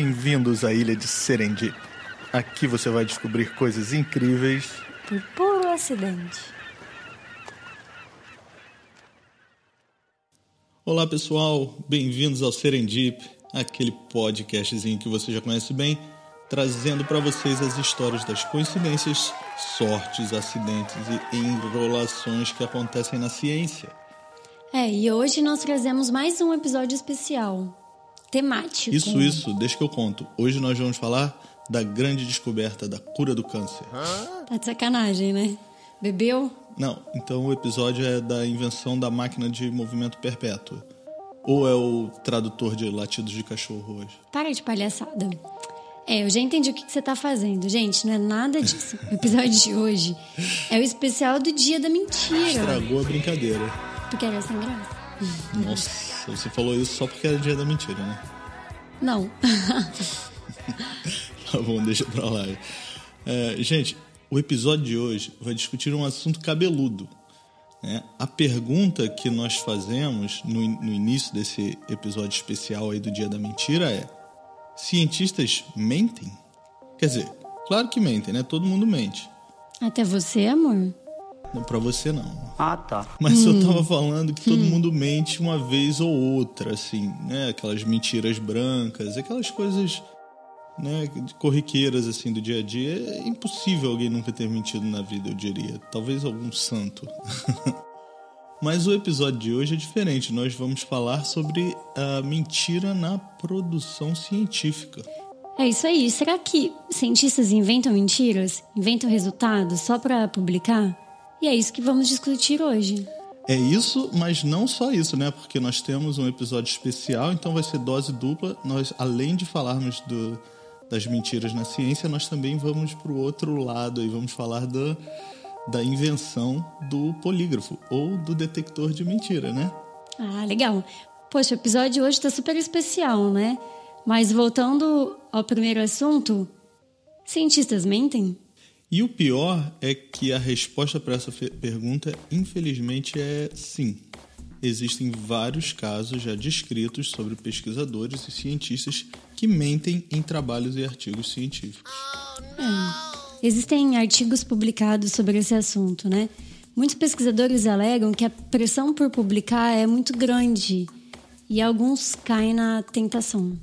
Bem-vindos à ilha de Serendip. Aqui você vai descobrir coisas incríveis por puro acidente. Olá pessoal, bem-vindos ao Serendip, aquele podcastzinho que você já conhece bem, trazendo para vocês as histórias das coincidências, sortes, acidentes e enrolações que acontecem na ciência. É, e hoje nós trazemos mais um episódio especial, temático. Isso, isso, deixa que eu conto. Hoje nós vamos falar da grande descoberta da cura do câncer. Tá de sacanagem, né? Bebeu? Não, então o episódio é da invenção da máquina de movimento perpétuo. Ou é o tradutor de latidos de cachorro hoje? Para de palhaçada. É, eu já entendi o que, você tá fazendo. Gente, não é nada disso. O episódio de hoje é o especial do Dia da Mentira. Estragou a brincadeira. Porque era sem graça. Nossa, você falou isso só porque era Dia da Mentira, né? Não. tá bom, deixa pra lá. É, gente, o episódio de hoje vai discutir um assunto cabeludo. Né? A pergunta que nós fazemos no, no início desse episódio especial aí do Dia da Mentira é: cientistas mentem? Quer dizer, claro que mentem, né? Todo mundo mente. Até você, amor? Não, pra você não. Ah, tá. Mas hum. eu tava falando que todo hum. mundo mente uma vez ou outra, assim, né? Aquelas mentiras brancas, aquelas coisas, né, corriqueiras, assim, do dia a dia. É impossível alguém nunca ter mentido na vida, eu diria. Talvez algum santo. Mas o episódio de hoje é diferente. Nós vamos falar sobre a mentira na produção científica. É isso aí. Será que cientistas inventam mentiras? Inventam resultados só para publicar? E é isso que vamos discutir hoje. É isso, mas não só isso, né? Porque nós temos um episódio especial, então vai ser dose dupla. Nós, além de falarmos do, das mentiras na ciência, nós também vamos para o outro lado e vamos falar da, da invenção do polígrafo ou do detector de mentira, né? Ah, legal. Poxa, o episódio de hoje está super especial, né? Mas voltando ao primeiro assunto, cientistas mentem? E o pior é que a resposta para essa pergunta, infelizmente, é sim. Existem vários casos já descritos sobre pesquisadores e cientistas que mentem em trabalhos e artigos científicos. É. Existem artigos publicados sobre esse assunto, né? Muitos pesquisadores alegam que a pressão por publicar é muito grande e alguns caem na tentação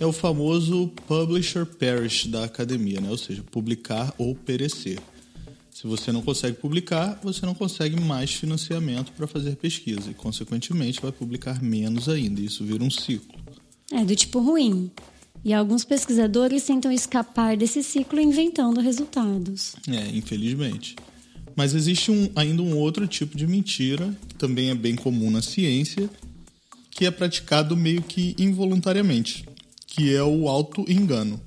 é o famoso publisher perish da academia, né? ou seja, publicar ou perecer. Se você não consegue publicar, você não consegue mais financiamento para fazer pesquisa e, consequentemente, vai publicar menos ainda. Isso vira um ciclo. É do tipo ruim. E alguns pesquisadores tentam escapar desse ciclo inventando resultados. É, infelizmente. Mas existe um, ainda um outro tipo de mentira, que também é bem comum na ciência, que é praticado meio que involuntariamente que é o auto-engano.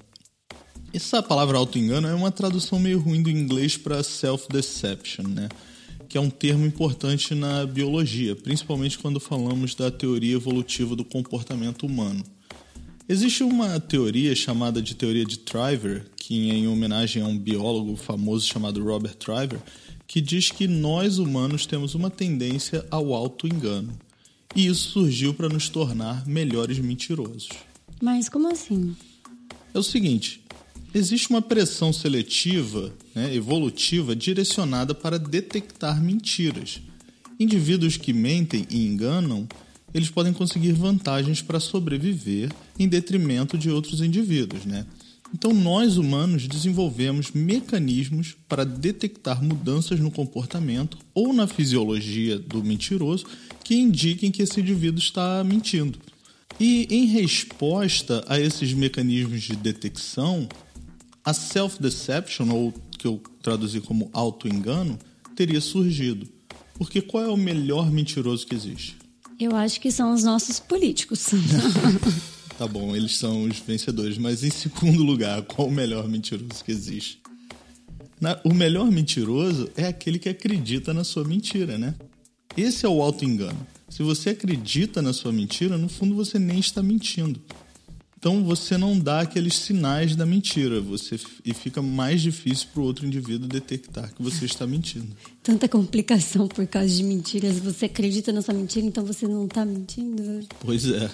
Essa palavra auto-engano é uma tradução meio ruim do inglês para self-deception, né? que é um termo importante na biologia, principalmente quando falamos da teoria evolutiva do comportamento humano. Existe uma teoria chamada de teoria de Triver, que é em homenagem a um biólogo famoso chamado Robert Triver, que diz que nós humanos temos uma tendência ao auto-engano. E isso surgiu para nos tornar melhores mentirosos. Mas como assim? É o seguinte: existe uma pressão seletiva, né, evolutiva, direcionada para detectar mentiras. Indivíduos que mentem e enganam, eles podem conseguir vantagens para sobreviver em detrimento de outros indivíduos, né? Então, nós humanos desenvolvemos mecanismos para detectar mudanças no comportamento ou na fisiologia do mentiroso que indiquem que esse indivíduo está mentindo. E em resposta a esses mecanismos de detecção, a self-deception, ou que eu traduzi como auto-engano, teria surgido. Porque qual é o melhor mentiroso que existe? Eu acho que são os nossos políticos. tá bom, eles são os vencedores. Mas em segundo lugar, qual o melhor mentiroso que existe? Na, o melhor mentiroso é aquele que acredita na sua mentira, né? Esse é o auto-engano. Se você acredita na sua mentira, no fundo você nem está mentindo. Então você não dá aqueles sinais da mentira, você e fica mais difícil para o outro indivíduo detectar que você está mentindo. Tanta complicação por causa de mentiras. Você acredita nessa mentira, então você não está mentindo. Pois é.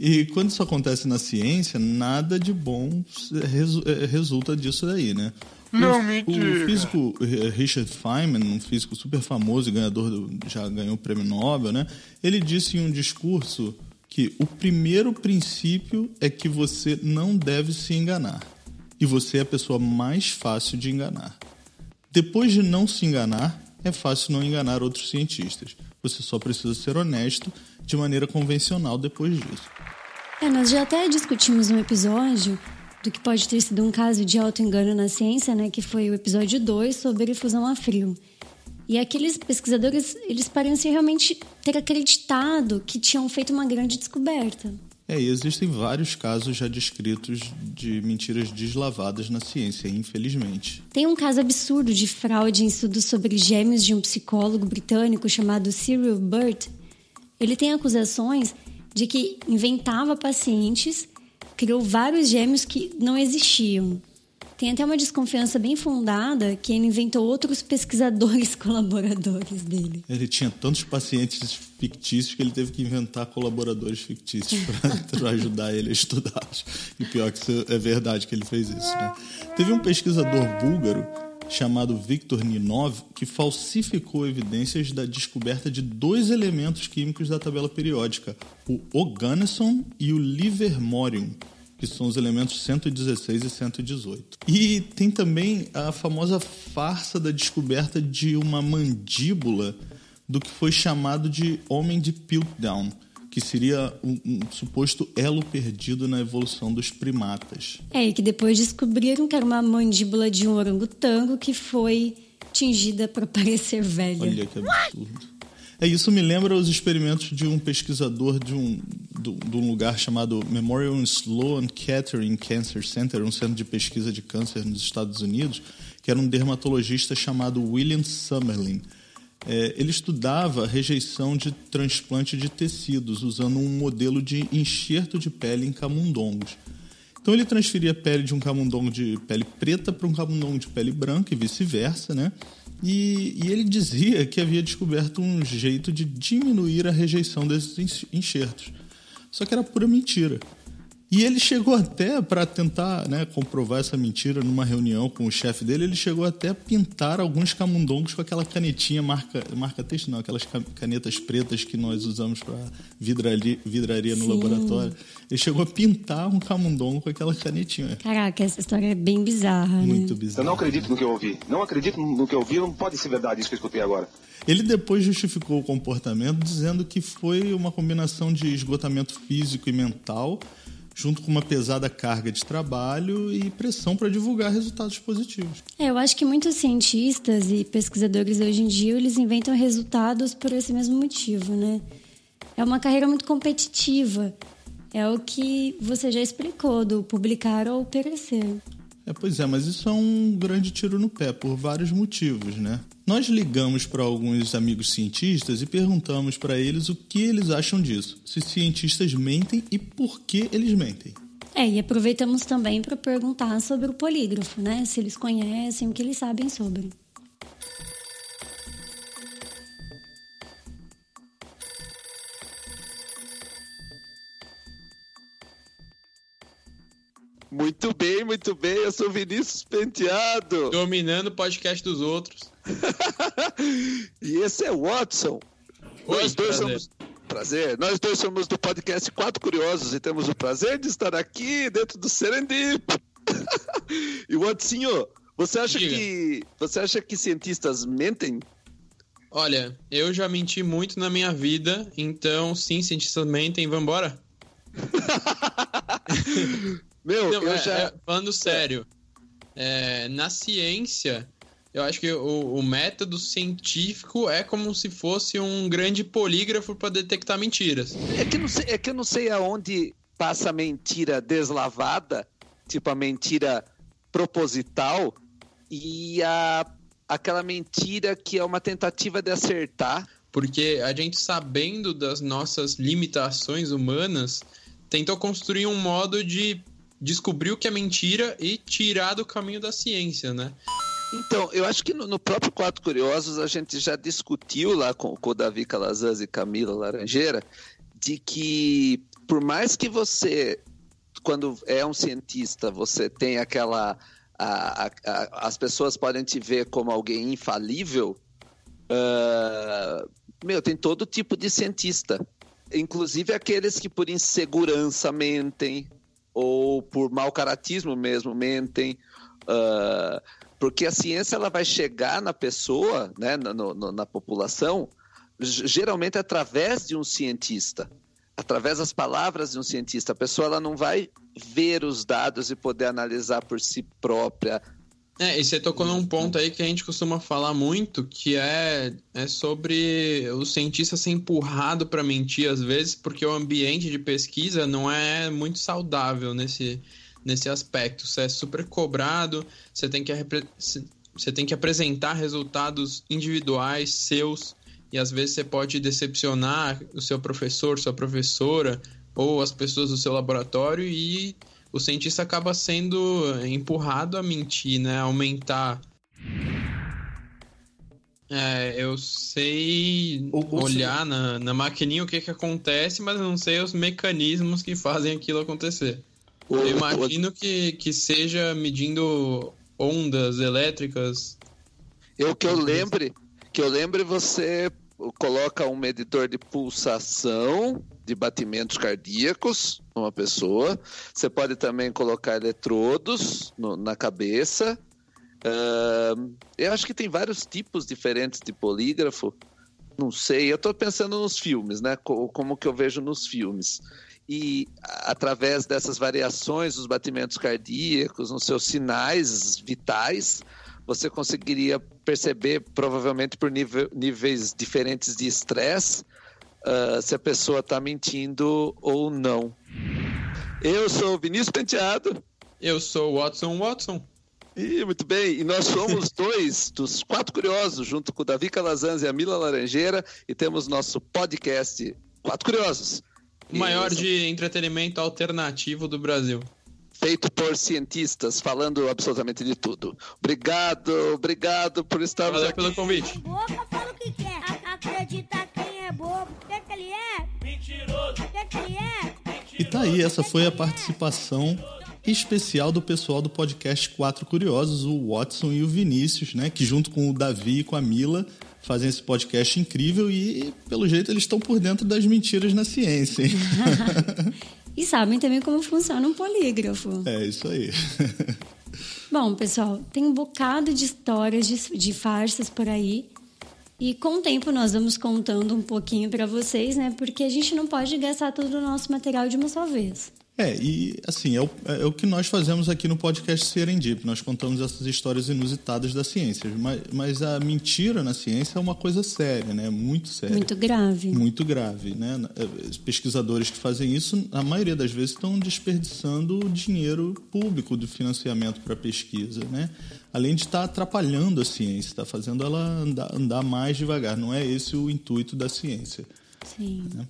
e quando isso acontece na ciência, nada de bom é, resulta disso daí, né? Não, mentira. O físico eh, Richard Feynman, um físico super famoso e ganhador do, já ganhou o prêmio Nobel, né? Ele disse em um discurso que o primeiro princípio é que você não deve se enganar. E você é a pessoa mais fácil de enganar. Depois de não se enganar, é fácil não enganar outros cientistas. Você só precisa ser honesto de maneira convencional depois disso. É, nós já até discutimos um episódio do que pode ter sido um caso de auto-engano na ciência, né, que foi o episódio 2 sobre fusão a frio. E aqueles pesquisadores, eles pareciam realmente ter acreditado que tinham feito uma grande descoberta. É, e existem vários casos já descritos de mentiras deslavadas na ciência, infelizmente. Tem um caso absurdo de fraude em estudos sobre gêmeos de um psicólogo britânico chamado Cyril Burt. Ele tem acusações de que inventava pacientes, criou vários gêmeos que não existiam. Tem até uma desconfiança bem fundada que ele inventou outros pesquisadores colaboradores dele. Ele tinha tantos pacientes fictícios que ele teve que inventar colaboradores fictícios para ajudar ele a estudá-los. E pior que isso é verdade que ele fez isso, né? Teve um pesquisador búlgaro chamado Viktor Ninov que falsificou evidências da descoberta de dois elementos químicos da tabela periódica, o oganesson e o livermorium que são os elementos 116 e 118. E tem também a famosa farsa da descoberta de uma mandíbula do que foi chamado de homem de Piltdown, que seria um, um, suposto elo perdido na evolução dos primatas. É, e que depois descobriram que era uma mandíbula de um orangotango que foi tingida para parecer velha. Olha que absurdo. É, isso me lembra os experimentos de um pesquisador de um, de, de um lugar chamado Memorial Sloan Kettering Cancer Center, um centro de pesquisa de câncer nos Estados Unidos, que era um dermatologista chamado William Summerlin. É, ele estudava a rejeição de transplante de tecidos usando um modelo de enxerto de pele em camundongos. Então ele transferia a pele de um camundongo de pele preta para um camundongo de pele branca e vice-versa, né? E, e, ele dizia que havia descoberto um jeito de diminuir a rejeição desses enxertos. Só que era pura mentira. E ele chegou até, para tentar né, comprovar essa mentira numa reunião com o chefe dele, ele chegou até a pintar alguns camundongos com aquela canetinha marca, marca texto, não, aquelas canetas pretas que nós usamos para vidraria, vidraria no Sim. laboratório. Ele chegou a pintar um camundongo com aquela canetinha. Caraca, essa história é bem bizarra. Né? Muito bizarra. Eu não acredito no que eu ouvi. Não acredito no que eu ouvi, não pode ser verdade isso que eu escutei agora. Ele depois justificou o comportamento dizendo que foi uma combinação de esgotamento físico e mental junto com uma pesada carga de trabalho e pressão para divulgar resultados positivos. É, eu acho que muitos cientistas e pesquisadores hoje em dia eles inventam resultados por esse mesmo motivo, né? É uma carreira muito competitiva. É o que você já explicou do publicar ou perecer. É, pois é, mas isso é um grande tiro no pé por vários motivos, né? Nós ligamos para alguns amigos cientistas e perguntamos para eles o que eles acham disso, se cientistas mentem e por que eles mentem. É, e aproveitamos também para perguntar sobre o polígrafo, né? Se eles conhecem, o que eles sabem sobre. Muito bem, muito bem. Eu sou Vinícius Penteado. Dominando o podcast dos outros. e esse é Watson. Oi, Nós dois prazer. somos. Prazer. Nós dois somos do podcast Quatro Curiosos e temos o prazer de estar aqui dentro do Serendip. e Watson, você acha Diga. que você acha que cientistas mentem? Olha, eu já menti muito na minha vida, então sim, cientistas mentem, vambora? Meu, Não, eu é, já. É, falando sério, é, na ciência, eu acho que o, o, método científico é como se fosse um grande polígrafo para detectar mentiras. É que, não sei, é que eu não sei aonde passa a mentira deslavada, tipo a mentira proposital, e a, aquela mentira que é uma tentativa de acertar. Porque a gente sabendo das nossas limitações humanas, tentou construir um modo de descobrir o que é mentira e tirar do caminho da ciência, né? Então, eu acho que no, no próprio Quatro Curiosos a gente já discutiu lá com, com o Davi Calazans e Camila Laranjeira de que por mais que você, quando é um cientista, você tem aquela. A, a, a, as pessoas podem te ver como alguém infalível. Uh, meu, tem todo tipo de cientista. Inclusive aqueles que por insegurança mentem, ou por mau caratismo mesmo mentem. Uh, porque a ciência ela vai chegar na pessoa, né, na, no, na população, geralmente através de um cientista, através das palavras de um cientista. A pessoa ela não vai ver os dados e poder analisar por si própria. É, e você tocou num ponto aí que a gente costuma falar muito, que é, é sobre o cientista ser empurrado para mentir às vezes, porque o ambiente de pesquisa não é muito saudável nesse, nesse aspecto. Você é super cobrado, você tem que, você tem que apresentar resultados individuais seus e às vezes você pode decepcionar o seu professor, sua professora ou as pessoas do seu laboratório e o cientista acaba sendo empurrado a mentir, né? A aumentar. É, eu sei o, olhar na, na maquininha o que, que acontece, mas não sei os mecanismos que fazem aquilo acontecer. Eu imagino que, que seja medindo ondas elétricas. Eu que eu lembre, que eu lembre, você coloca um medidor de pulsação de batimentos cardíacos numa pessoa. Você pode também colocar eletrodos no, na cabeça. Uh, eu acho que tem vários tipos diferentes de polígrafo. Não sei, eu estou pensando nos filmes, né? Como que eu vejo nos filmes e através dessas variações dos batimentos cardíacos, nos seus sinais vitais, você conseguiria perceber, provavelmente por nível, níveis diferentes de estresse, uh, se a pessoa está mentindo ou não. Eu sou o Vinícius Penteado. Eu sou o Watson Watson. E, muito bem, e nós somos dois dos quatro curiosos, junto com o Davi Calazans e a Mila Laranjeira, e temos nosso podcast Quatro Curiosos. O maior de entretenimento alternativo do Brasil. Feito por cientistas, falando absolutamente de tudo. Obrigado, obrigado por estarmos Valeu aqui. pelo convite. E tá aí, essa foi a participação especial do pessoal do podcast Quatro Curiosos, o Watson e o Vinícius, né? Que junto com o Davi e com a Mila fazem esse podcast incrível e, pelo jeito, eles estão por dentro das mentiras na ciência. Hein? e sabem também como funciona um polígrafo. É, isso aí. Bom, pessoal, tem um bocado de histórias de, de farsas por aí. E com o tempo nós vamos contando um pouquinho para vocês, né? Porque a gente não pode gastar todo o nosso material de uma só vez. É, e assim, é o, é o que nós fazemos aqui no podcast Serendip. Nós contamos essas histórias inusitadas da ciência. Mas, mas a mentira na ciência é uma coisa séria, né? Muito séria. Muito grave. Muito grave, né? Os pesquisadores que fazem isso, a maioria das vezes, estão desperdiçando dinheiro público do financiamento para pesquisa, né? Além de estar atrapalhando a ciência, está fazendo ela andar, andar mais devagar. Não é esse o intuito da ciência. Sim. Né?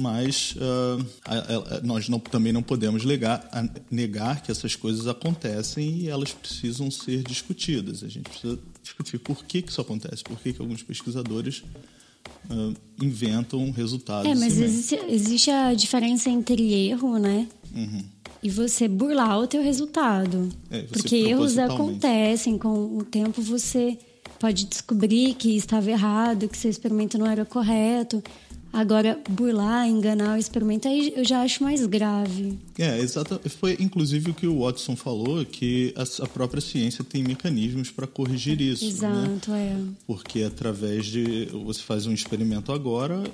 Mas uh, a, a, nós não, também não podemos negar, a, negar que essas coisas acontecem e elas precisam ser discutidas. A gente precisa discutir por que, que isso acontece, por que, que alguns pesquisadores uh, inventam resultados. É, mas existe, existe, a diferença entre erro, né? Uhum. E você burlar o teu resultado. É, Porque erros acontecem, com o tempo você pode descobrir que estava errado, que seu experimento não era correto. Agora, burlar, enganar o experimento, aí eu já acho mais grave. É, exato. Foi inclusive o que o Watson falou, que a, própria ciência tem mecanismos para corrigir isso. Né? Exato, né? é. Porque através de. Você faz um experimento agora,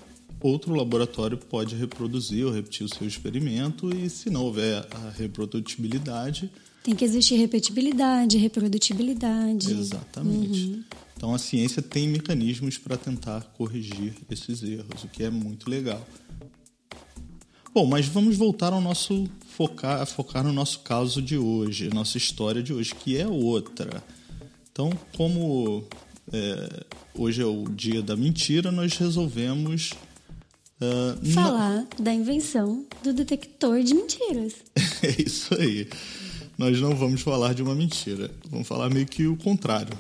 outro laboratório pode reproduzir ou repetir o seu experimento, e se não houver a reprodutibilidade. Tem que existir repetibilidade, reprodutibilidade. Exatamente. Uhum. Então a ciência tem mecanismos para tentar corrigir esses erros, o que é muito legal. Bom, mas vamos voltar ao nosso focar, focar no nosso caso de hoje, nossa história de hoje, que é outra. Então, como é, hoje é o dia da mentira, nós resolvemos Uh, Falar da invenção do detector de mentiras. é isso aí. Nós não vamos falar de uma mentira. Vamos falar meio que o contrário.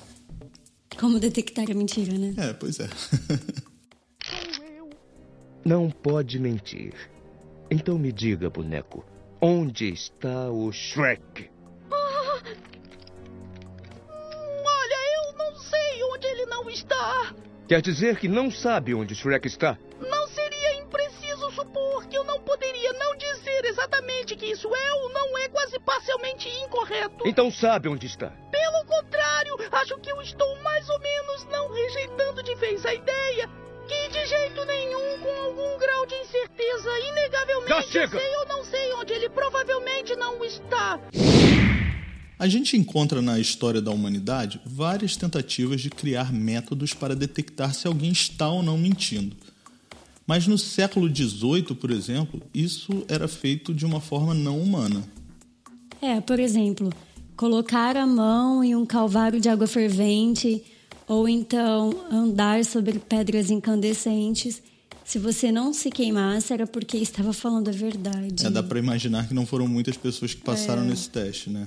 Como detectar a mentira, né? É, pois é. não pode mentir. Então me diga, boneco, onde está o Shrek? Ah, olha, eu não sei onde ele não está. Quer dizer que não sabe onde Shrek está? Não seria impreciso supor que eu não poderia não dizer exatamente que isso é ou não é quase parcialmente incorreto. Então sabe onde está? Pelo contrário, acho que eu estou mais ou menos não rejeitando de vez a ideia que de jeito nenhum, com algum grau de incerteza, inegavelmente eu sei ou não sei onde ele provavelmente não está. A gente encontra na história da humanidade várias tentativas de criar métodos para detectar se alguém está ou não mentindo. Mas no século XVIII, por exemplo, isso era feito de uma forma não humana. É, por exemplo, colocar a mão em um calvário de água fervente ou então andar sobre pedras incandescentes. Se você não se queimasse, era porque estava falando a verdade. É, dá para imaginar que não foram muitas pessoas que passaram é. nesse teste, né?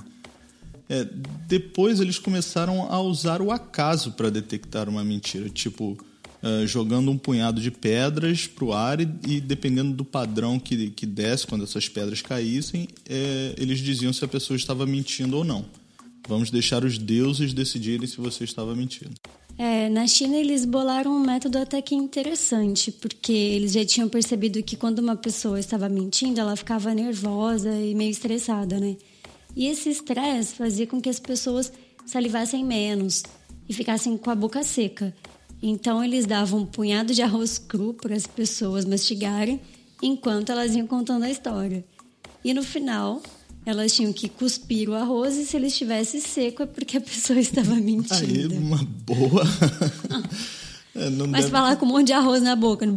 É, depois eles começaram a usar o acaso para detectar uma mentira, tipo uh, jogando um punhado de pedras para o ar e, e, dependendo do padrão que, que desce quando essas pedras caíssem, é, eles diziam se a pessoa estava mentindo ou não. Vamos deixar os deuses decidirem se você estava mentindo. É, na China eles bolaram um método até que interessante, porque eles já tinham percebido que quando uma pessoa estava mentindo, ela ficava nervosa e meio estressada, né? E esse estresse fazia com que as pessoas salivassem menos e ficassem com a boca seca. Então eles davam um punhado de arroz cru para as pessoas mastigarem enquanto elas iam contando a história. E no final, elas tinham que cuspir o arroz e se ele estivesse seco é porque a pessoa estava mentindo. Aí, uma boa. é, Mas deve... falar com um monte de arroz na boca.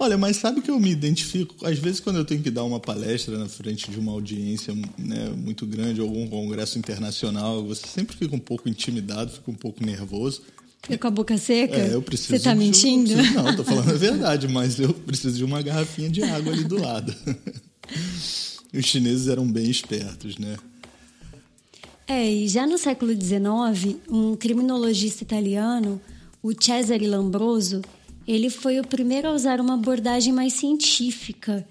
Olha, mas sabe que eu me identifico? Às vezes, quando eu tenho que dar uma palestra na frente de uma audiência né, muito grande, ou algum congresso internacional, você sempre fica um pouco intimidado, fica um pouco nervoso. Fica com a boca seca? É, eu preciso. Você está mentindo? Preciso, não, estou falando a verdade, mas eu preciso de uma garrafinha de água ali do lado. Os chineses eram bem espertos, né? É, e já no século XIX, um criminologista italiano, o Cesare Lambroso, ele foi o primeiro a usar uma abordagem mais científica,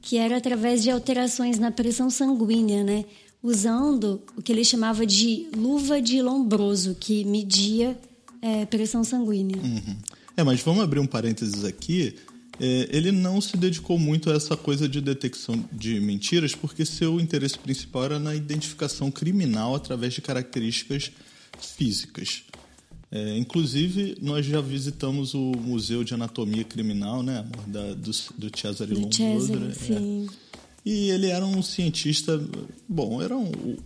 que era através de alterações na pressão sanguínea, né? Usando o que ele chamava de luva de Lombroso, que media é, pressão sanguínea. Uhum. É, mas vamos abrir um parênteses aqui. É, ele não se dedicou muito a essa coisa de detecção de mentiras, porque seu interesse principal era na identificação criminal através de características físicas. É, inclusive, nós já visitamos o Museu de Anatomia Criminal, né, da, do, do Cesare Lombroso. Né? Sim. É. E ele era um cientista, bom, era um,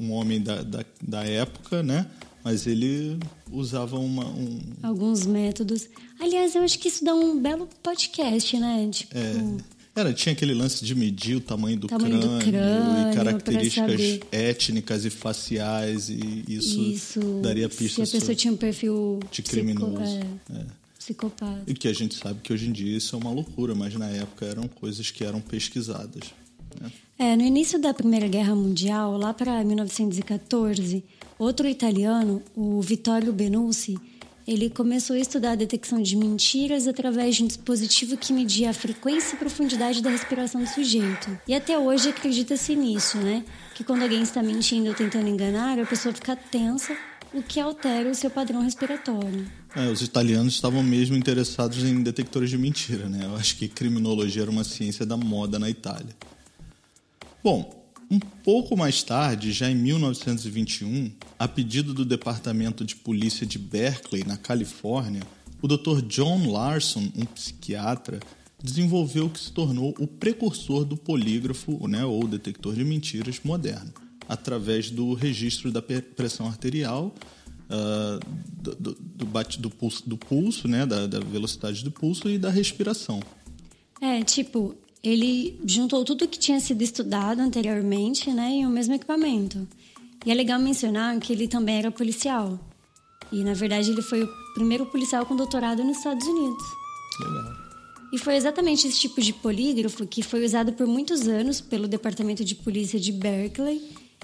um homem da, da, da, época, né? Mas ele usava uma, um... alguns métodos. Aliás, eu acho que isso dá um belo podcast, né? Tipo... É. Era, tinha aquele lance de medir o tamanho do, tamanho crânio, do crânio, e características étnicas e faciais, e isso, isso daria pista. Se a pessoa tinha um perfil de criminoso. Psico, é, é. Psicopata. E que a gente sabe que hoje em dia isso é uma loucura, mas na época eram coisas que eram pesquisadas. Né? É, no início da Primeira Guerra Mundial, lá para 1914, outro italiano, o Vittorio Benucci, ele começou a estudar a detecção de mentiras através de um dispositivo que media a frequência e profundidade da respiração do sujeito. E até hoje acredita-se nisso, né? Que quando alguém está mentindo ou tentando enganar, a pessoa fica tensa, o que altera o seu padrão respiratório. É, os italianos estavam mesmo interessados em detectores de mentira, né? Eu acho que criminologia era uma ciência da moda na Itália. Bom, um pouco mais tarde, já em 1921, a pedido do Departamento de Polícia de Berkeley, na Califórnia, o Dr. John Larson, um psiquiatra, desenvolveu o que se tornou o precursor do polígrafo, né, ou detector de mentiras moderno, através do registro da pressão arterial, uh, do, do, bate, do, pulso, do pulso né, da, da velocidade do pulso e da respiração. É, tipo, ele juntou tudo que tinha sido estudado anteriormente né, em um mesmo equipamento. E é legal mencionar que ele também era policial. E, na verdade, ele foi o primeiro policial com doutorado nos Estados Unidos. Legal. E foi exatamente esse tipo de polígrafo que foi usado por muitos anos pelo Departamento de Polícia de Berkeley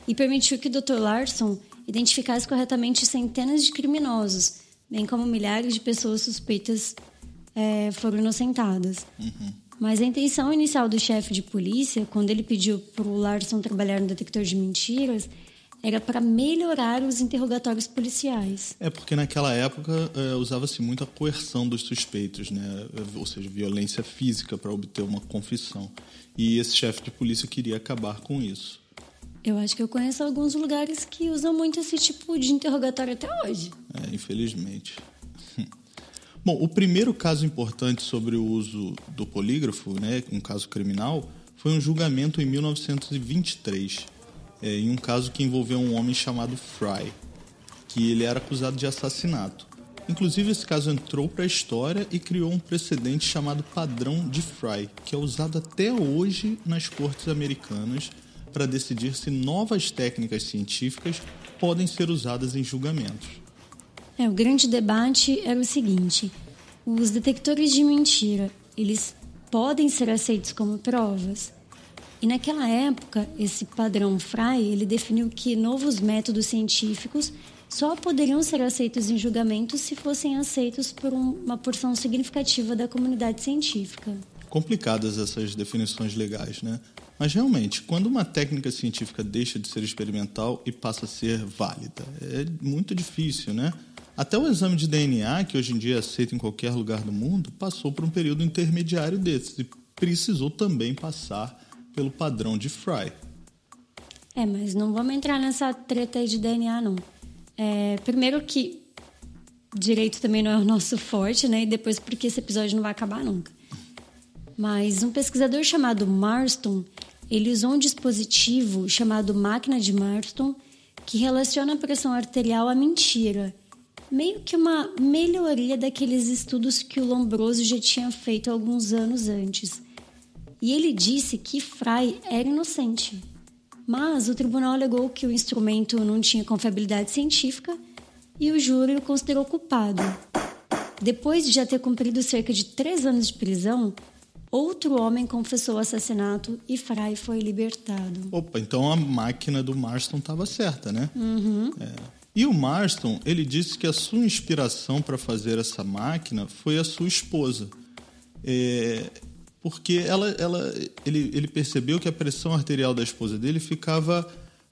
e permitiu que o Dr. Larson identificasse corretamente centenas de criminosos, bem como milhares de pessoas suspeitas é, foram inocentadas. Uhum. Mas a intenção inicial do chefe de polícia, quando ele pediu para o Larson trabalhar no detector de mentiras, era para melhorar os interrogatórios policiais. É porque naquela época é, usava-se muito a coerção dos suspeitos, né? ou seja, violência física para obter uma confissão. E esse chefe de polícia queria acabar com isso. Eu acho que eu conheço alguns lugares que usam muito esse tipo de interrogatório até hoje. É, infelizmente. Bom, o primeiro caso importante sobre o uso do polígrafo, né, um caso criminal, foi um julgamento em 1923, é, em um caso que envolveu um homem chamado Fry, que ele era acusado de assassinato. Inclusive, esse caso entrou para a história e criou um precedente chamado padrão de Fry, que é usado até hoje nas cortes americanas para decidir se novas técnicas científicas podem ser usadas em julgamentos. É, o grande debate era o seguinte: os detectores de mentira, eles podem ser aceitos como provas? E naquela época, esse padrão Frey, ele definiu que novos métodos científicos só poderiam ser aceitos em julgamentos se fossem aceitos por uma porção significativa da comunidade científica. Complicadas essas definições legais, né? Mas realmente, quando uma técnica científica deixa de ser experimental e passa a ser válida, é muito difícil, né? Até o exame de DNA, que hoje em dia é aceito em qualquer lugar do mundo, passou por um período intermediário desses e precisou também passar pelo padrão de Fry. É, mas não vamos entrar nessa treta aí de DNA, não. É, primeiro que direito também não é o nosso forte, né? E depois porque esse episódio não vai acabar nunca. Mas um pesquisador chamado Marston, ele usou um dispositivo chamado máquina de Marston que relaciona a pressão arterial à mentira. Meio que uma melhoria daqueles estudos que o Lombroso já tinha feito alguns anos antes. E ele disse que Fry era inocente. Mas o tribunal alegou que o instrumento não tinha confiabilidade científica e o júri o considerou culpado. Depois de já ter cumprido cerca de três anos de prisão, outro homem confessou o assassinato e Fry foi libertado. Opa, então a máquina do Marston estava certa, né? Uhum. É. E o Marston, ele disse que a sua inspiração para fazer essa máquina foi a sua esposa. É, porque ela, ela, ele, ele percebeu que a pressão arterial da esposa dele ficava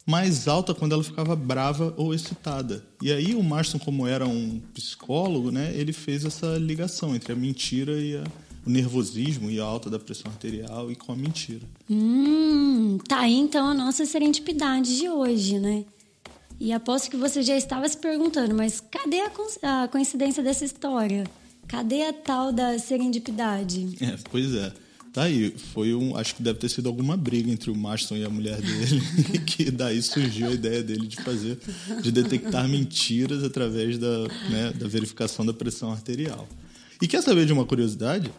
mais alta quando ela ficava brava ou excitada. E aí o Marston, como era um psicólogo, né, ele fez essa ligação entre a mentira e a, o nervosismo e a alta da pressão arterial e com a mentira. Hum, tá aí então a nossa serendipidade de hoje, né? E aposto que você já estava se perguntando, mas cadê a, a coincidência dessa história? Cadê a tal da serendipidade? É, pois é. Tá aí, foi um. Acho que deve ter sido alguma briga entre o Marston e a mulher dele, que daí surgiu a ideia dele de fazer, de detectar mentiras através da, né, da verificação da pressão arterial. E quer saber de uma curiosidade?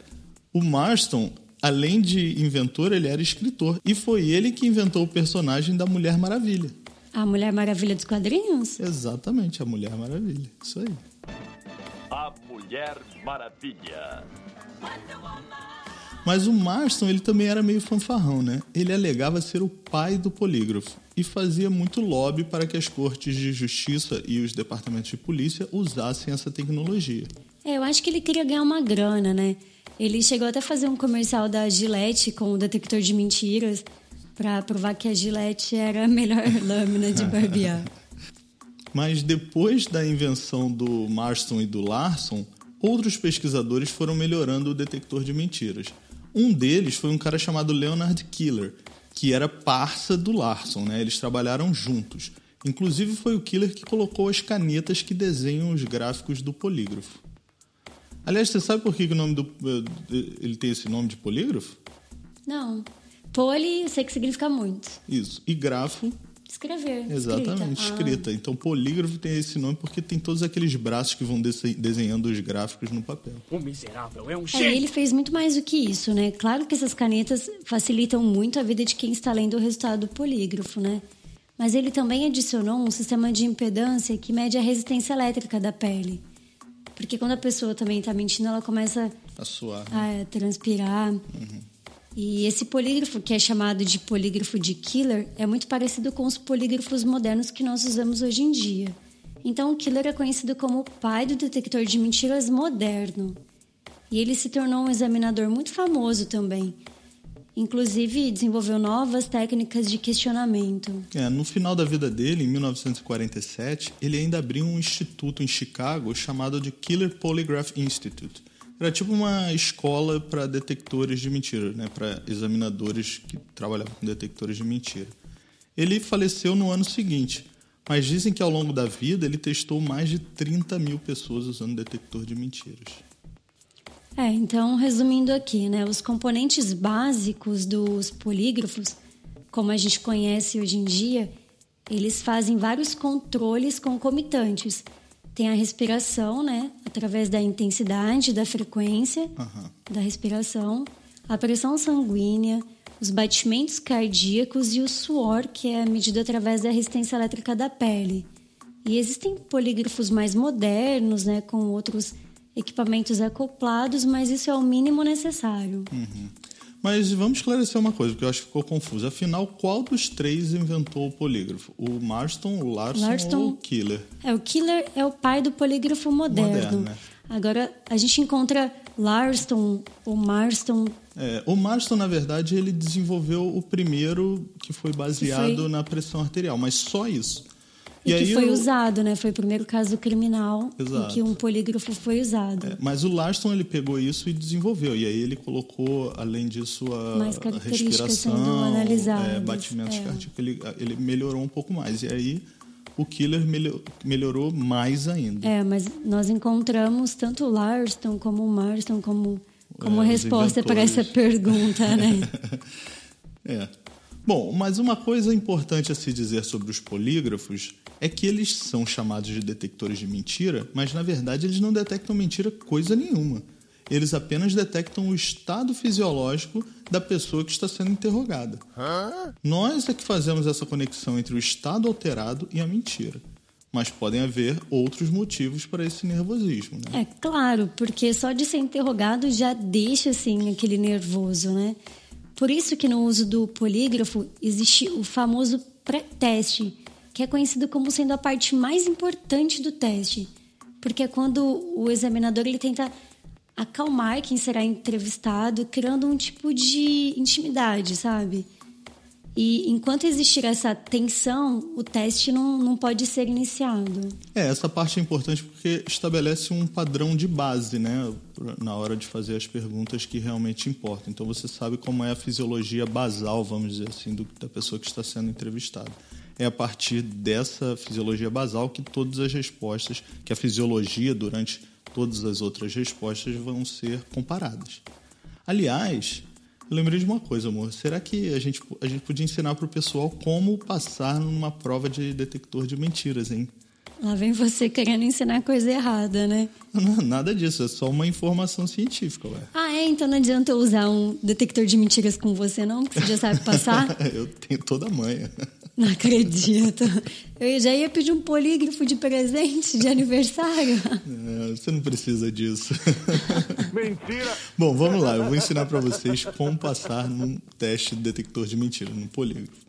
O Marston, além de inventor, ele era escritor. E foi ele que inventou o personagem da Mulher Maravilha. A Mulher Maravilha dos quadrinhos? Exatamente, a Mulher Maravilha. Isso aí. A Mulher Maravilha. Mas o Marston, ele também era meio fanfarrão, né? Ele alegava ser o pai do polígrafo e fazia muito lobby para que as cortes de justiça e os departamentos de polícia usassem essa tecnologia. É, eu acho que ele queria ganhar uma grana, né? Ele chegou até a fazer um comercial da Gillette com o detector de mentiras para provar que a Gillette era a melhor lâmina de barbear. Mas depois da invenção do Marston e do Larson, outros pesquisadores foram melhorando o detector de mentiras. Um deles foi um cara chamado Leonard Killer, que era parça do Larson, né? Eles trabalharam juntos. Inclusive foi o Killer que colocou as canetas que desenham os gráficos do polígrafo. Aliás, você sabe por que o nome do ele tem esse nome de polígrafo? Não. Poli, eu sei que significa muito. Isso. E grafo Escrever. Exatamente, escrita. escrita. Ah. Então, polígrafo tem esse nome porque tem todos aqueles braços que vão desenhando os gráficos no papel. O miserável é um gênio. É, ele fez muito mais do que isso, né? Claro que essas canetas facilitam muito a vida de quem está lendo o resultado do polígrafo, né? Mas ele também adicionou um sistema de impedância que mede a resistência elétrica da pele. Porque quando a pessoa também está mentindo, ela começa A suar. a transpirar. E esse polígrafo, que é chamado de polígrafo de killer, é muito parecido com os polígrafos modernos que nós usamos hoje em dia. Então, o killer é conhecido como o pai do detector de mentiras moderno. E ele se tornou um examinador muito famoso também. Inclusive, desenvolveu novas técnicas de questionamento. É, no final da vida dele, em 1947, ele ainda abriu um instituto em Chicago chamado de Killer Polygraph Institute. Era tipo uma escola para detectores de mentira, né? para examinadores que trabalhavam com detectores de mentira. Ele faleceu no ano seguinte, mas dizem que ao longo da vida ele testou mais de 30 mil pessoas usando detector de mentiras. É, então, resumindo aqui, né, os componentes básicos dos polígrafos, como a gente conhece hoje em dia, eles fazem vários controles concomitantes. Tem a respiração, né, através da intensidade, da frequência da respiração, a pressão sanguínea, os batimentos cardíacos e o suor, que é medido através da resistência elétrica da pele. E existem polígrafos mais modernos, né, com outros equipamentos acoplados, mas isso é o mínimo necessário. Mas vamos esclarecer uma coisa, porque eu acho que ficou confuso. Afinal, qual dos três inventou o polígrafo? O Marston, o Larson, Larston- ou o Killer? É, o killer é o pai do polígrafo moderno. Moderno, né? Agora, a gente encontra Larston ou Marston. É, o Marston, na verdade, ele desenvolveu o primeiro que foi baseado Que foi- na pressão arterial, mas só isso. E, que foi o- usado, né? Foi o primeiro caso criminal Exato. em que um polígrafo foi usado. É, mas o Larston ele pegou isso e desenvolveu. E aí ele colocou, além disso, a Mais características respiração, sendo é, batimentos é. cardíacos. Ele, ele melhorou um pouco mais. E aí o Killer melho- melhorou mais ainda. É, mas nós encontramos tanto o Larston como o Marston como, como É, os resposta para essa pergunta, né? É. Bom, mas uma coisa importante a se dizer sobre os polígrafos é que eles são chamados de detectores de mentira, mas na verdade eles não detectam mentira coisa nenhuma. Eles apenas detectam o estado fisiológico da pessoa que está sendo interrogada. Nós é que fazemos essa conexão entre o estado alterado e a mentira. Mas podem haver outros motivos para esse nervosismo, né? É claro, porque só de ser interrogado já deixa assim aquele nervoso, né? Por isso que no uso do polígrafo existe o famoso pré-teste, que é conhecido como sendo a parte mais importante do teste, porque é quando o examinador ele tenta acalmar quem será entrevistado, criando um tipo de intimidade, sabe? E enquanto existir essa tensão, o teste não, não pode ser iniciado. É, essa parte é importante porque estabelece um padrão de base, né, na hora de fazer as perguntas que realmente importam. Então você sabe como é a fisiologia basal, vamos dizer assim, do, da pessoa que está sendo entrevistada. É a partir dessa fisiologia basal que todas as respostas, que a fisiologia durante todas as outras respostas vão ser comparadas. Aliás, lembrei de uma coisa, amor. Será que a gente, a gente podia ensinar para o pessoal como passar numa prova de detector de mentiras, hein? Lá vem você querendo ensinar coisa errada, né? Não, nada disso, é só uma informação científica, ué. Ah, é? Então não adianta eu usar um detector de mentiras com você, não? Que você já sabe passar? Eu tenho toda a manha. Não acredito. Eu já ia pedir um polígrafo de presente de aniversário. É, você não precisa disso. Mentira! Bom, vamos lá, eu vou ensinar para vocês como passar num teste de detector de mentira, num polígrafo.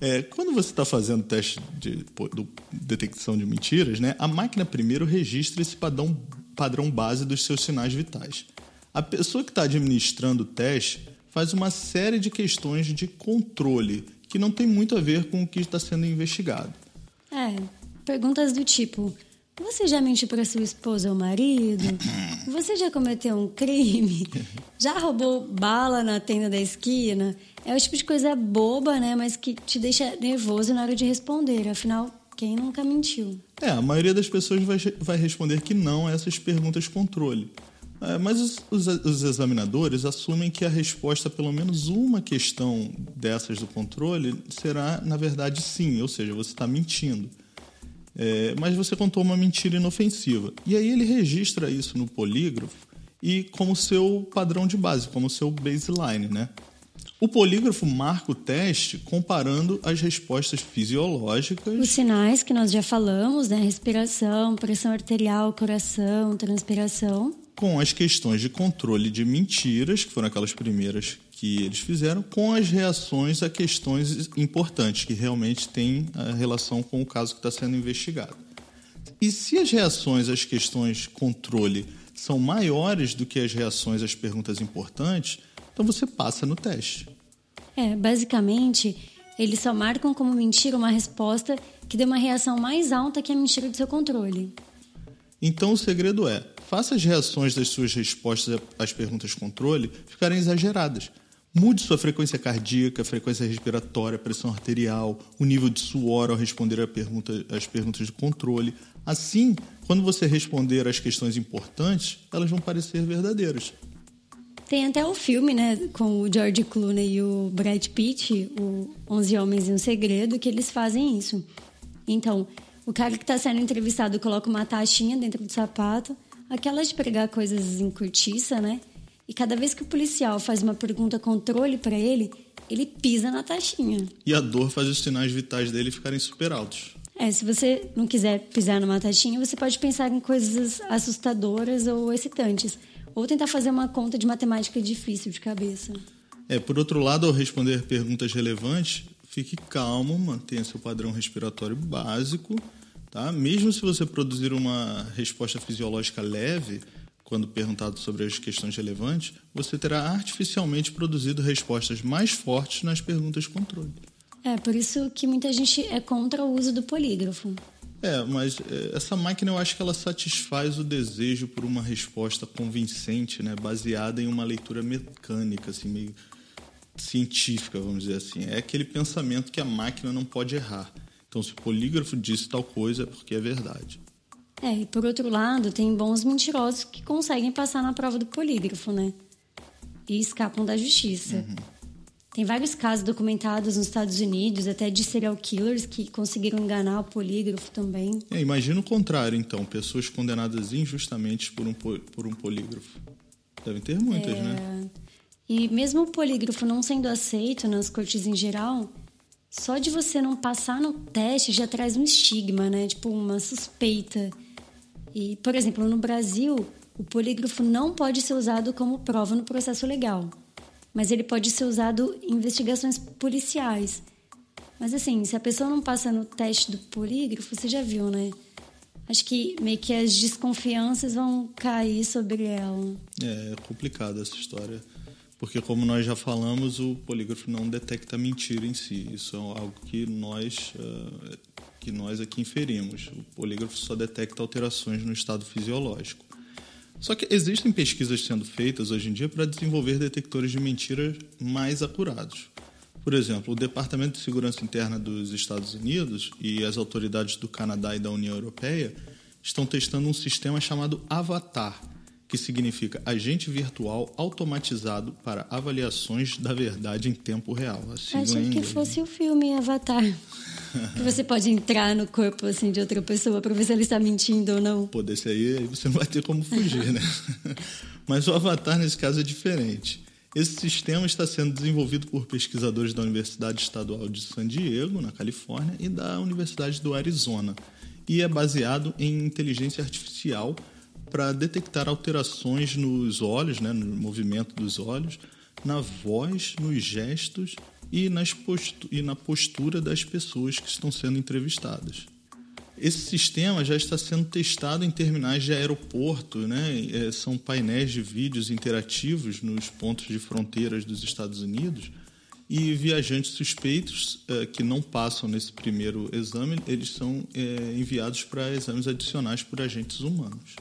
É, quando você está fazendo o teste de do- detecção de mentiras, né, a máquina primeiro registra esse padrão, padrão base dos seus sinais vitais. A pessoa que está administrando o teste faz uma série de questões de controle que não tem muito a ver com o que está sendo investigado. É, perguntas do tipo: Você já mentiu para sua esposa ou marido? Você já cometeu um crime? Já roubou bala na tenda da esquina? É o tipo de coisa boba, né? Mas que te deixa nervoso na hora de responder. Afinal, quem nunca mentiu? É, a maioria das pessoas vai, vai responder que não a essas perguntas controle. É, mas os, os, os examinadores assumem que a resposta a pelo menos uma questão dessas do controle será, na verdade, sim, ou seja, você está mentindo. É, mas você contou uma mentira inofensiva. E aí ele registra isso no polígrafo e como seu padrão de base, como seu baseline, né? O polígrafo marca o teste comparando as respostas fisiológicas. Os sinais que nós já falamos, né? Respiração, pressão arterial, coração, transpiração. Com as questões de controle de mentiras, que foram aquelas primeiras que eles fizeram, com as reações a questões importantes, que realmente têm a relação com o caso que está sendo investigado. E se as reações às questões controle são maiores do que as reações às perguntas importantes, então você passa no teste. É, basicamente, eles só marcam como mentira uma resposta que dê uma reação mais alta que a mentira do seu controle. Então o segredo é: faça as reações das suas respostas às perguntas controle ficarem exageradas. Mude sua frequência cardíaca, frequência respiratória, pressão arterial, o nível de suor ao responder pergunta, às perguntas de controle. Assim, quando você responder às questões importantes, elas vão parecer verdadeiras. Tem até o filme, né, com o George Clooney e o Brad Pitt, o Onze Homens e um Segredo, que eles fazem isso. Então, o cara que está sendo entrevistado coloca uma taxinha dentro do sapato, aquela de pregar coisas em cortiça, né? E cada vez que o policial faz uma pergunta controle para ele, ele pisa na taxinha. E a dor faz os sinais vitais dele ficarem super altos. É, se você não quiser pisar numa taxinha, você pode pensar em coisas assustadoras ou excitantes. Ou tentar fazer uma conta de matemática difícil de cabeça. É, por outro lado, ao responder perguntas relevantes, fique calmo, mantenha seu padrão respiratório básico, tá? Mesmo se você produzir uma resposta fisiológica leve, quando perguntado sobre as questões relevantes, você terá artificialmente produzido respostas mais fortes nas perguntas controle. É, por isso que muita gente é contra o uso do polígrafo. É, mas é, essa máquina eu acho que ela satisfaz o desejo por uma resposta convincente, né, baseada em uma leitura mecânica, assim, meio científica, vamos dizer assim. É aquele pensamento que a máquina não pode errar. Então, se o polígrafo disse tal coisa, é porque é verdade. É, e por outro lado, tem bons mentirosos que conseguem passar na prova do polígrafo, né? E escapam da justiça. Uhum. Tem vários casos documentados nos Estados Unidos, até de serial killers que conseguiram enganar o polígrafo também. É, imagina o contrário, então. Pessoas condenadas injustamente por um, por um polígrafo. Devem ter muitas, é... né? E mesmo o polígrafo não sendo aceito nas cortes em geral, só de você não passar no teste já traz um estigma, né? Tipo, uma suspeita. E, por exemplo, no Brasil, o polígrafo não pode ser usado como prova no processo legal mas ele pode ser usado em investigações policiais. Mas assim, se a pessoa não passa no teste do polígrafo, você já viu, né? Acho que meio que as desconfianças vão cair sobre ela. É, é complicado essa história. Porque, como nós já falamos, o polígrafo não detecta mentira em si. Isso é algo que nós, uh, que nós aqui inferimos. O polígrafo só detecta alterações no estado fisiológico. Só que existem pesquisas sendo feitas hoje em dia para desenvolver detectores de mentiras mais acurados. Por exemplo, o Departamento de Segurança Interna dos Estados Unidos e as autoridades do Canadá e da União Europeia estão testando um sistema chamado Avatar, que significa agente virtual automatizado para avaliações da verdade em tempo real. Achei que fosse o filme Avatar. que você pode entrar no corpo assim de outra pessoa para ver se ele está mentindo ou não. Pô, desse aí, aí você não vai ter como fugir, né? Mas o Avatar nesse caso é diferente. Esse sistema está sendo desenvolvido por pesquisadores da Universidade Estadual de San Diego, na Califórnia, e da Universidade do Arizona, e é baseado em inteligência artificial para detectar alterações nos olhos, né, no movimento dos olhos, na voz, nos gestos e, nas postu e na postura das pessoas que estão sendo entrevistadas. Esse sistema já está sendo testado em terminais de aeroporto, né? É, são painéis de vídeos interativos nos pontos de fronteiras dos Estados Unidos e viajantes suspeitos é, que não passam nesse primeiro exame, eles são é, enviados para exames adicionais por agentes humanos.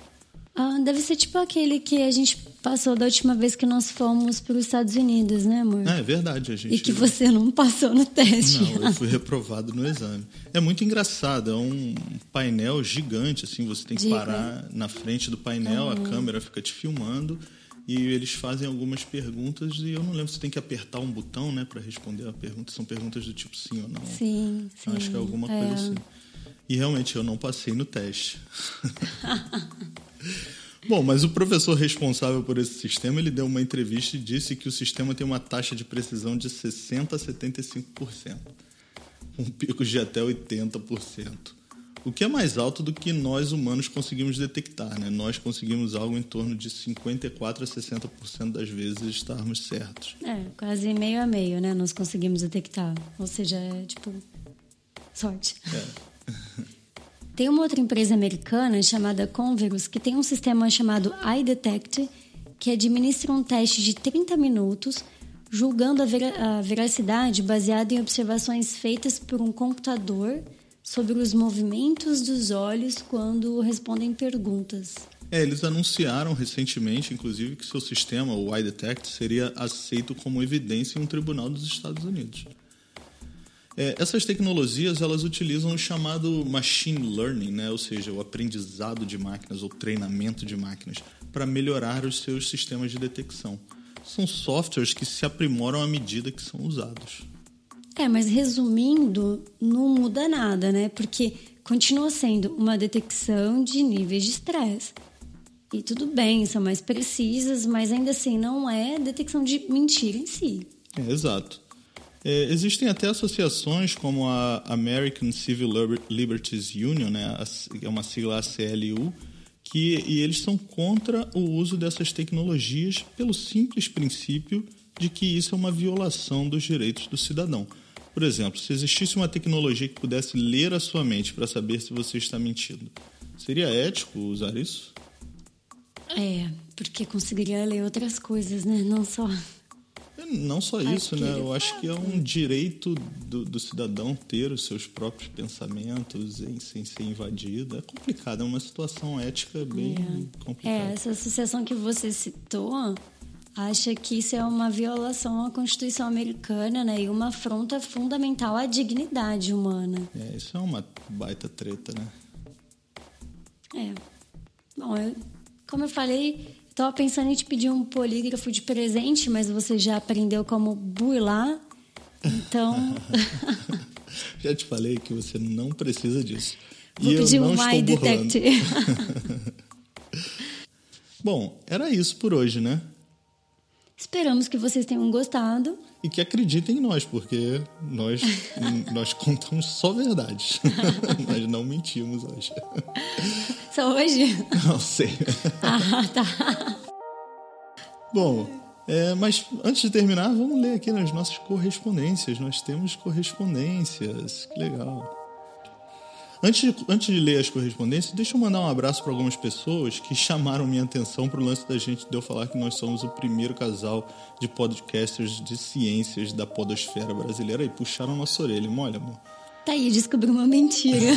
Ah, deve ser tipo aquele que a gente passou da última vez que nós fomos para os Estados Unidos, né, amor? É, é verdade. A gente... E que você não passou no teste. Não, eu fui reprovado no exame. É muito engraçado, é um painel gigante, assim, você tem que Diga. parar na frente do painel, uhum. a câmera fica te filmando e eles fazem algumas perguntas e eu não lembro se tem que apertar um botão, né, para responder a pergunta. São perguntas do tipo sim ou não. Sim, sim. Acho que é alguma coisa é. assim. E realmente eu não passei no teste. Bom, mas o professor responsável por esse sistema, ele deu uma entrevista e disse que o sistema tem uma taxa de precisão de 60 a 75%, com picos de até 80%. O que é mais alto do que nós humanos conseguimos detectar, né? Nós conseguimos algo em torno de 54 a 60% das vezes estarmos certos. É, quase meio a meio, né? Nós conseguimos detectar. Ou seja, é tipo sorte. É. Tem uma outra empresa americana chamada Converus que tem um sistema chamado iDetect que administra um teste de 30 minutos julgando a, vera a veracidade baseado em observações feitas por um computador sobre os movimentos dos olhos quando respondem perguntas. É, eles anunciaram recentemente, inclusive, que seu sistema, o iDetect, seria aceito como evidência em um tribunal dos Estados Unidos. É, essas tecnologias elas utilizam o chamado machine learning, né? ou seja, o aprendizado de máquinas ou treinamento de máquinas, para melhorar os seus sistemas de detecção. São softwares que se aprimoram à medida que são usados. É, mas resumindo, não muda nada, né? Porque continua sendo uma detecção de níveis de estresse. E tudo bem, são mais precisas, mas ainda assim não é detecção de mentira em si. É, exato. É, existem até associações como a American Civil Liberties Union, né, é uma sigla ACLU, que e eles são contra o uso dessas tecnologias pelo simples princípio de que isso é uma violação dos direitos do cidadão. Por exemplo, se existisse uma tecnologia que pudesse ler a sua mente para saber se você está mentindo, seria ético usar isso? É, porque conseguiria ler outras coisas, né? Não só. Não só isso, né? Eu acho que é um direito do, do, cidadão ter os seus próprios pensamentos em, sem ser invadido. É complicado, é uma situação ética bem é. complicada. É, essa associação que você citou acha que isso é uma violação à Constituição americana né, e uma afronta fundamental à dignidade humana. É, isso é uma baita treta, né? É. Bom, eu, como eu falei, estava pensando em te pedir um polígrafo de presente, mas você já aprendeu como builar, então... já te falei que você não precisa disso. Vou e pedir eu não um My burlando. Detect. Bom, era isso por hoje, né? Esperamos que vocês tenham gostado. E que acreditem em nós, porque nós, nós contamos só verdades. nós não mentimos hoje. Só hoje? Não sei. Ah, tá. Bom, é, mas antes de terminar, vamos ler aqui nas nossas correspondências. Nós temos correspondências. Que legal. Antes de, antes de ler as correspondências, deixa eu mandar um abraço para algumas pessoas que chamaram minha atenção para o lance da gente de eu falar que nós somos o primeiro casal de podcasters de ciências da podosfera brasileira e puxaram nossa orelha. Olha, amor. Tá aí, descobri uma mentira.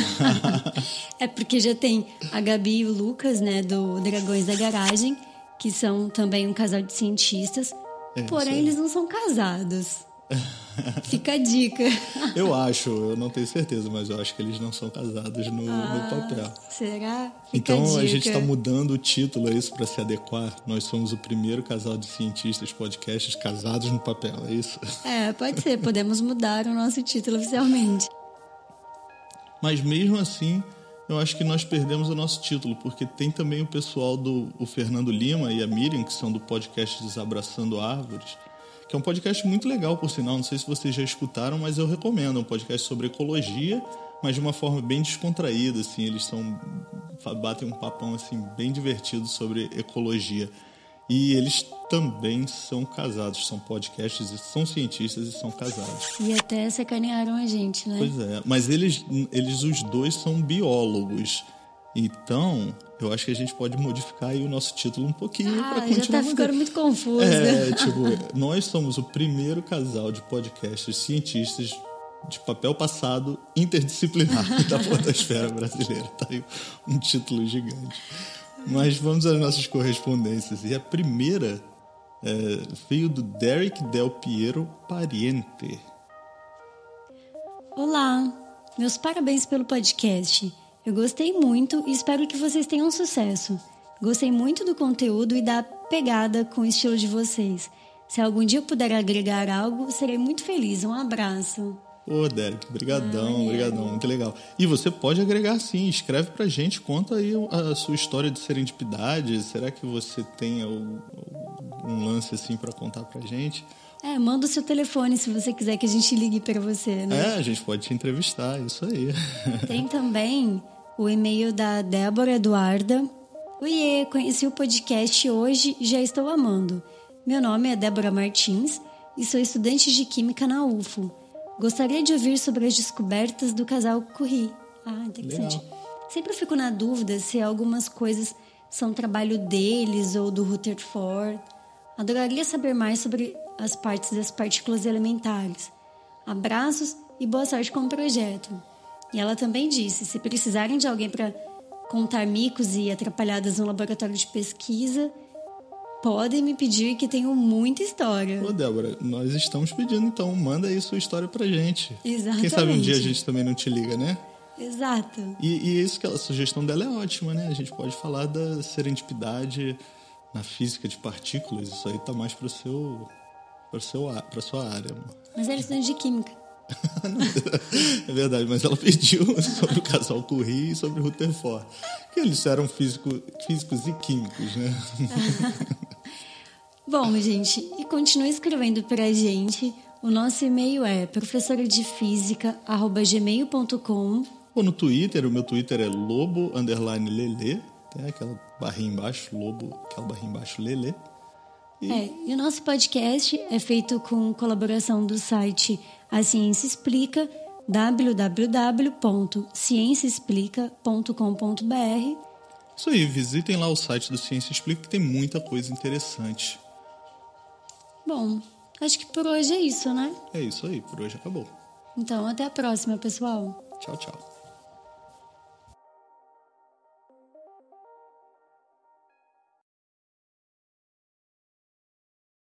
é porque já tem a Gabi e o Lucas, né, do Dragões da Garagem, que são também um casal de cientistas. É, porém, eles não são casados. Fica a dica. Eu acho, eu não tenho certeza, mas eu acho que eles não são casados no, no papel. Será? Fica Então a, a, gente está mudando o título a isso para se adequar. Nós somos o primeiro casal de cientistas podcasts casados no papel, é isso? É, pode ser. Podemos mudar o nosso título oficialmente. Mas mesmo assim, eu acho que nós perdemos o nosso título, porque tem também o pessoal do o Fernando Lima e a Miriam, que são do podcast Desabraçando Árvores, que é um podcast muito legal, por sinal. Não sei se vocês já escutaram, mas eu recomendo. É um podcast sobre ecologia, mas de uma forma bem descontraída, assim. Eles são batem um papão assim bem divertido sobre ecologia. E eles também são casados, são podcasts e são cientistas e são casados. E até sacanearam a gente, né? Pois é, mas eles, eles os dois são biólogos. Então, eu acho que a gente pode modificar aí o nosso título um pouquinho para Ah, continuar. já tá ficando muito confuso. É, tipo, nós somos o primeiro casal de podcasts cientistas de papel passado interdisciplinar da podosfera brasileira. Tá aí um título gigante. Mas vamos às nossas correspondências. E a primeira é, veio do Derek Del Piero Pariente. Olá, meus parabéns pelo podcast. Eu gostei muito e espero que vocês tenham sucesso. Gostei muito do conteúdo e da pegada com o estilo de vocês. Se algum dia eu puder agregar algo, serei muito feliz. Um abraço. Ô, Derek, brigadão, brigadão, muito legal. E você pode agregar sim, escreve pra gente, conta aí a sua história de serendipidade. Será que você tem um lance assim para contar pra gente? É, manda o seu telefone se você quiser que a gente ligue para você, né? É, a gente pode te entrevistar, isso aí. Tem também o e-mail da Débora Eduarda. Oiê, conheci o podcast hoje e já estou amando. Meu nome é Débora Martins e sou estudante de Química na UFO. Gostaria de ouvir sobre as descobertas do casal Curie. Ah, interessante. Legal. Sempre fico na dúvida se algumas coisas são trabalho deles ou do Rutherford. Adoraria saber mais sobre as partes das partículas elementares. Abraços e boa sorte com o projeto. E ela também disse: se precisarem de alguém para contar micos e atrapalhadas no laboratório de pesquisa, podem me pedir que tenho muita história. Ô, Débora, nós estamos pedindo, então manda aí sua história pra gente. Exatamente. Quem sabe um dia a gente também não te liga, né? Exato. E, e isso que ela, a sugestão dela é ótima, né? A gente pode falar da serendipidade na física de partículas. Isso aí tá mais pro seu, pro seu, pra sua área. Mas era estudante de química. é verdade, mas ela pediu sobre o casal Curie e sobre o Rutherford. Que eles eram físico, físicos e químicos, né? Bom, gente, e continue escrevendo pra gente. O nosso e-mail é professoradefísica.gmail.com Ou no Twitter, o meu Twitter é lobo underline lelê. Tem aquela barrinha embaixo, lobo, aquela barrinha embaixo, lelê. É, e o nosso podcast é feito com colaboração do site A Ciência Explica, www.cienciaexplica.com.br. Isso aí, visitem lá o site do Ciência Explica que tem muita coisa interessante. Bom, acho que por hoje é isso, né? É isso aí, por hoje acabou. Então, até a próxima, pessoal. Tchau, tchau.